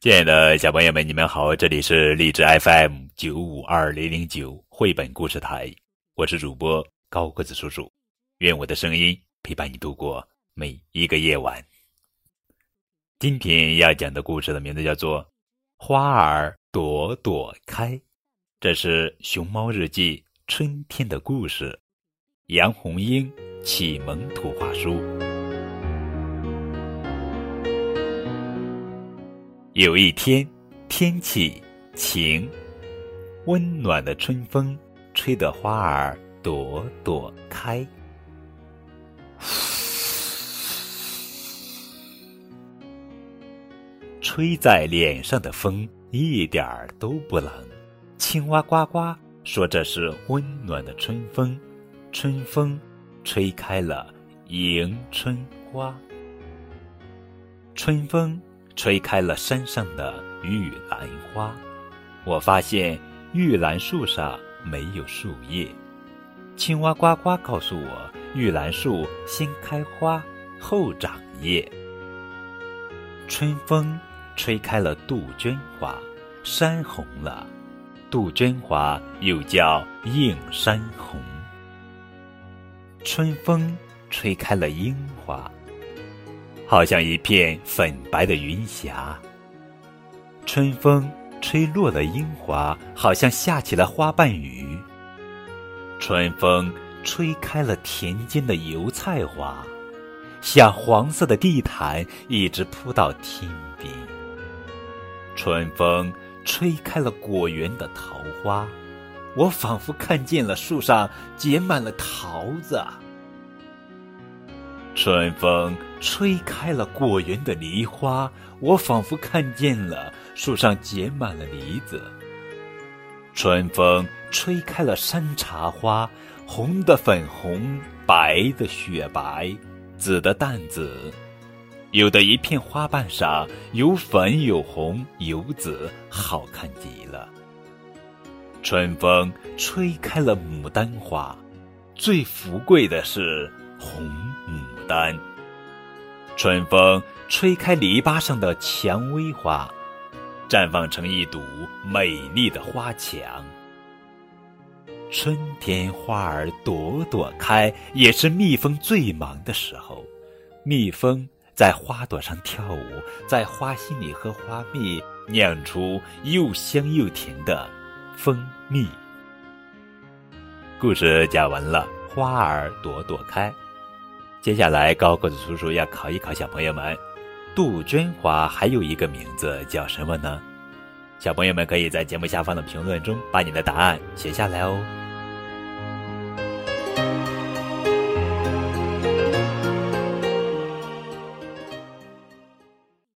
亲爱的小朋友们，你们好！这里是荔枝 FM 九五二零零九绘本故事台，我是主播高个子叔叔。愿我的声音陪伴你度过每一个夜晚。今天要讲的故事的名字叫做《花儿朵朵开》，这是《熊猫日记》春天的故事，杨红樱启蒙图画书。有一天，天气晴，温暖的春风吹得花儿朵朵开。吹在脸上的风一点儿都不冷，青蛙呱呱说：“这是温暖的春风，春风吹开了迎春花，春风。”吹开了山上的玉兰花，我发现玉兰树上没有树叶。青蛙呱呱告诉我，玉兰树先开花后长叶。春风吹开了杜鹃花，山红了。杜鹃花又叫映山红。春风吹开了樱花。好像一片粉白的云霞。春风吹落了樱花，好像下起了花瓣雨。春风吹开了田间的油菜花，像黄色的地毯，一直铺到天边。春风吹开了果园的桃花，我仿佛看见了树上结满了桃子。春风吹开了果园的梨花，我仿佛看见了树上结满了梨子。春风吹开了山茶花，红的粉红，白的雪白，紫的淡紫，有的一片花瓣上有粉有红有紫，好看极了。春风吹开了牡丹花，最富贵的是红牡。丹，春风吹开篱笆上的蔷薇花，绽放成一堵美丽的花墙。春天花儿朵朵开，也是蜜蜂最忙的时候。蜜蜂在花朵上跳舞，在花心里和花蜜酿出又香又甜的蜂蜜。故事讲完了，花儿朵朵开。接下来，高个子叔叔要考一考小朋友们：杜鹃花还有一个名字叫什么呢？小朋友们可以在节目下方的评论中把你的答案写下来哦。